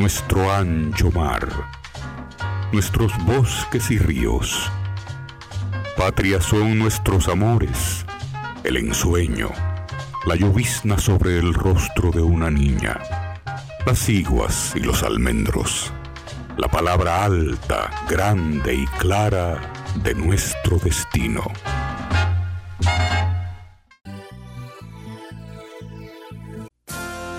nuestro ancho mar. nuestros bosques y ríos. Patria son nuestros amores, el ensueño, la llovizna sobre el rostro de una niña, las iguas y los almendros, la palabra alta, grande y clara de nuestro destino.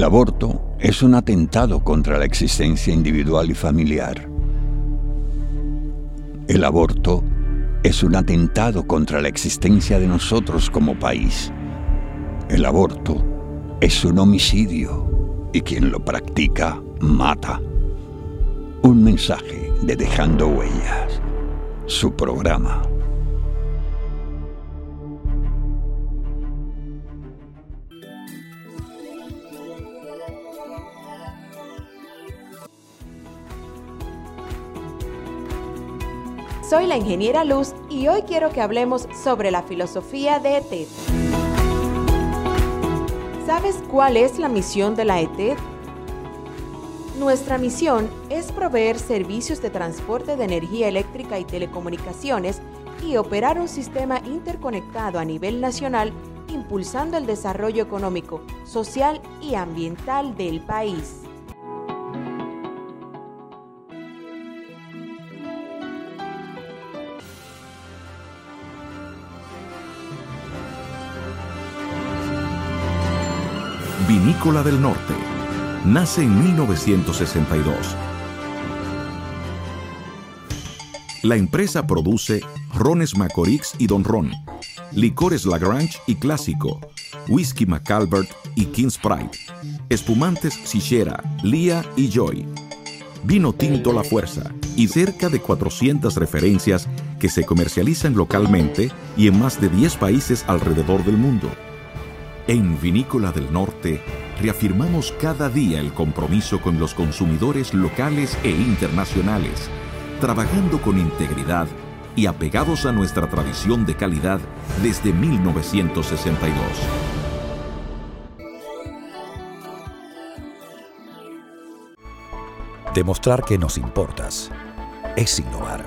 El aborto es un atentado contra la existencia individual y familiar. El aborto es un atentado contra la existencia de nosotros como país. El aborto es un homicidio y quien lo practica mata. Un mensaje de Dejando Huellas, su programa. Soy la ingeniera Luz y hoy quiero que hablemos sobre la filosofía de ETED. ¿Sabes cuál es la misión de la ETED? Nuestra misión es proveer servicios de transporte de energía eléctrica y telecomunicaciones y operar un sistema interconectado a nivel nacional impulsando el desarrollo económico, social y ambiental del país. Del Norte. Nace en 1962. La empresa produce rones Macorix y Don Ron, licores Lagrange y Clásico, whisky McAlbert y King's Pride, espumantes Sichera, Lía y Joy, vino tinto La Fuerza y cerca de 400 referencias que se comercializan localmente y en más de 10 países alrededor del mundo. En Vinícola del Norte reafirmamos cada día el compromiso con los consumidores locales e internacionales, trabajando con integridad y apegados a nuestra tradición de calidad desde 1962. Demostrar que nos importas es innovar,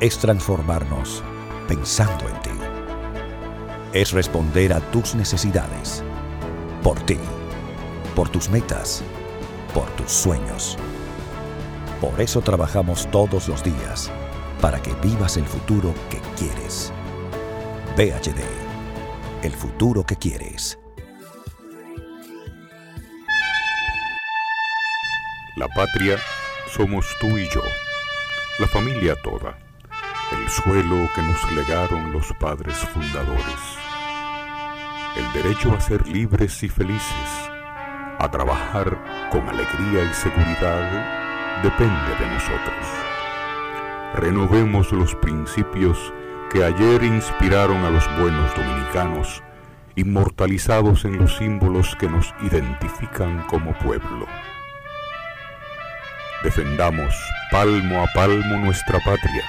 es transformarnos pensando en ti es responder a tus necesidades. Por ti, por tus metas, por tus sueños. Por eso trabajamos todos los días, para que vivas el futuro que quieres. VHD, el futuro que quieres. La patria somos tú y yo, la familia toda, el suelo que nos legaron los padres fundadores el derecho a ser libres y felices, a trabajar con alegría y seguridad, depende de nosotros. Renovemos los principios que ayer inspiraron a los buenos dominicanos, inmortalizados en los símbolos que nos identifican como pueblo. Defendamos palmo a palmo nuestra patria,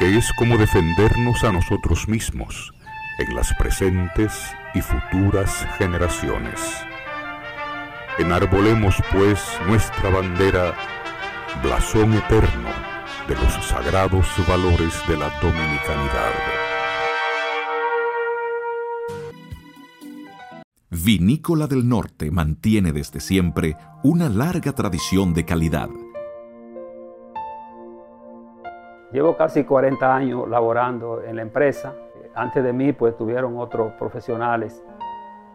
que es como defendernos a nosotros mismos en las presentes y futuras generaciones. Enarbolemos pues nuestra bandera, blasón eterno de los sagrados valores de la dominicanidad. Vinícola del Norte mantiene desde siempre una larga tradición de calidad. Llevo casi 40 años laborando en la empresa. Antes de mí, pues tuvieron otros profesionales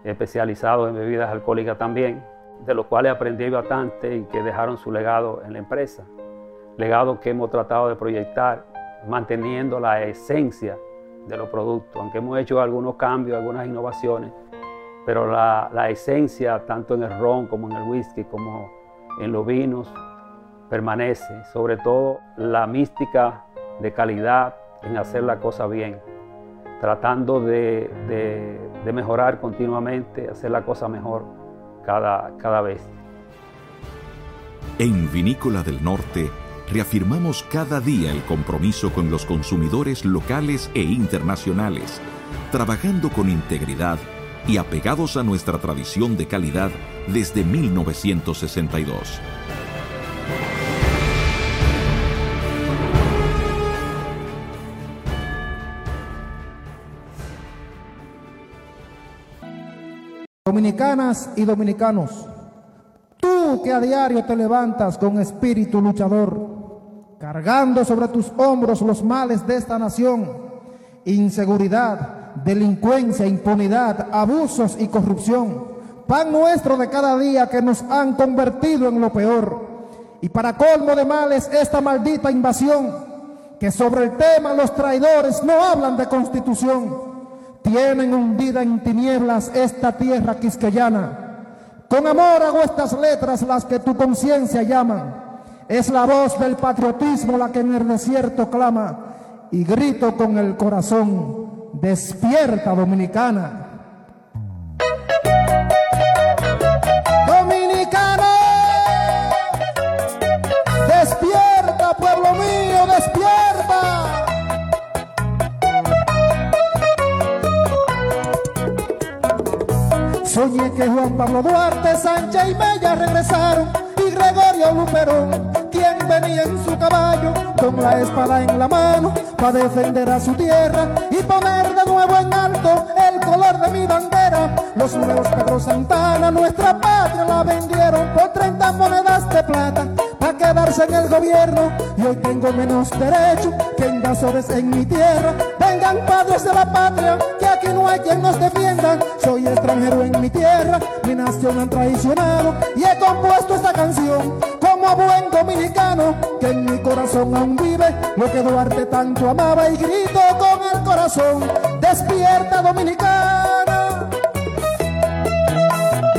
especializados en bebidas alcohólicas también, de los cuales aprendí bastante y que dejaron su legado en la empresa. Legado que hemos tratado de proyectar, manteniendo la esencia de los productos, aunque hemos hecho algunos cambios, algunas innovaciones, pero la, la esencia, tanto en el ron como en el whisky, como en los vinos, permanece. Sobre todo la mística de calidad en hacer la cosa bien, tratando de, de, mejorar continuamente, hacer la cosa mejor cada, cada vez. En Vinícola del Norte reafirmamos cada día el compromiso con los consumidores locales e internacionales, trabajando con integridad y apegados a nuestra tradición de calidad desde 1962. Dominicanas y dominicanos, tú que a diario te levantas con espíritu luchador, cargando sobre tus hombros los males de esta nación, inseguridad, delincuencia, impunidad, abusos y corrupción, pan nuestro de cada día que nos han convertido en lo peor. Y para colmo de males esta maldita invasión, que sobre el tema los traidores no hablan de constitución tienen hundida en tinieblas esta tierra quisqueyana. Con amor hago estas letras, las que tu conciencia llama. Es la voz del patriotismo la que en el desierto clama y grito con el corazón, despierta dominicana. Soñé que Juan Pablo Duarte, Sánchez y Mella regresaron y Gregorio Luperón, quien venía en su caballo con la espada en la mano para defender a su tierra y poner de nuevo en alto el color de mi bandera. Los nuevos Pedro Santana, nuestra patria la vendieron por 30 monedas de plata para quedarse en el gobierno y hoy tengo menos derecho que invasores en mi tierra. Vengan padres de la patria, que aquí no hay quien nos defienda. Soy extranjero en mi tierra, mi nación han traicionado y he compuesto esta canción como buen dominicano que en mi corazón aún vive lo que Duarte tanto amaba y grito con el corazón, despierta dominicana.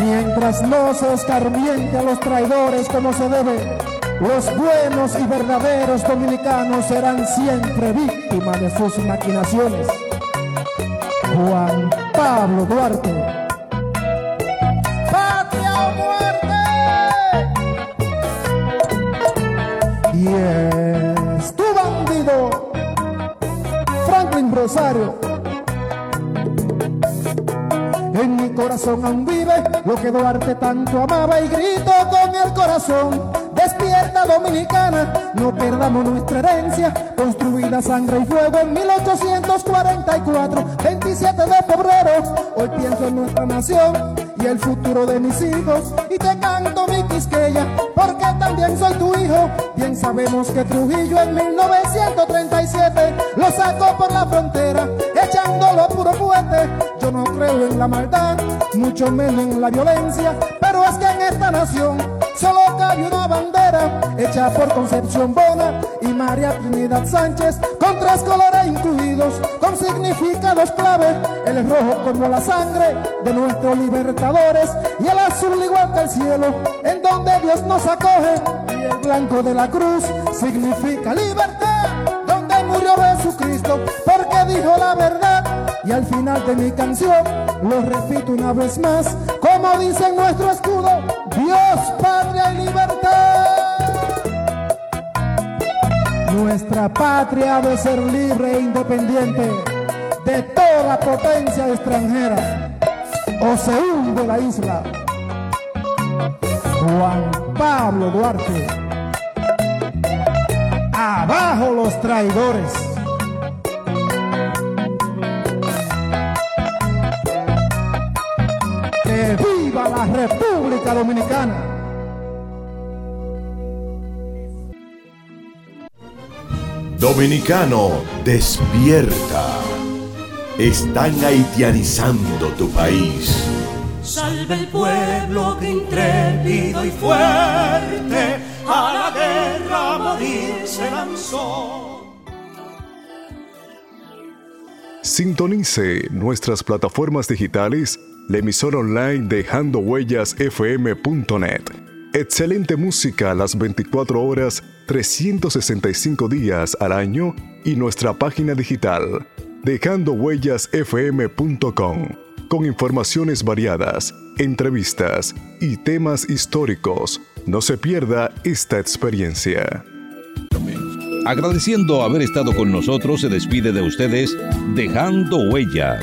Mientras no se escarmiente a los traidores como se debe, los buenos y verdaderos dominicanos serán siempre víctimas de sus maquinaciones. Juan Pablo Duarte. ¡Patria o muerte! Y es tu bandido, Franklin Rosario. En mi corazón aún vive lo que Duarte tanto amaba y grito con el corazón. Dominicana, no perdamos nuestra herencia, construida sangre y fuego en 1844, 27 de febrero. Hoy pienso en nuestra nación y el futuro de mis hijos y te canto mi quisqueya, porque también soy tu hijo. Bien sabemos que Trujillo en 1937 lo sacó por la frontera, echándolo puro fuerte. Yo no creo en la maldad, mucho menos en la violencia, pero es que en esta nación solo cabe una bandera hecha por Concepción Bona y María Trinidad Sánchez con tres colores incluidos, con significados clave, el rojo como la sangre de nuestros libertadores y el azul igual que el cielo, en donde Dios nos acoge. Y el blanco de la cruz significa libertad, donde murió Jesucristo porque dijo la verdad. Y al final de mi canción lo repito una vez más, como dice nuestro escudo, Dios, patria y libertad. Nuestra patria ha de ser libre e independiente de toda potencia extranjera o se hunde la isla. Juan Pablo Duarte. Abajo los traidores. República Dominicana. Dominicano, despierta. Están haitianizando tu país. Salve el pueblo que intrépido y fuerte a la guerra morir se lanzó. Sintonice nuestras plataformas digitales, la emisora online Dejando Huellas FM.net. Excelente música las 24 horas, 365 días al año y nuestra página digital dejandohuellasfm.com con informaciones variadas, entrevistas y temas históricos. No se pierda esta experiencia. Agradeciendo haber estado con nosotros, se despide de ustedes Dejando Huellas,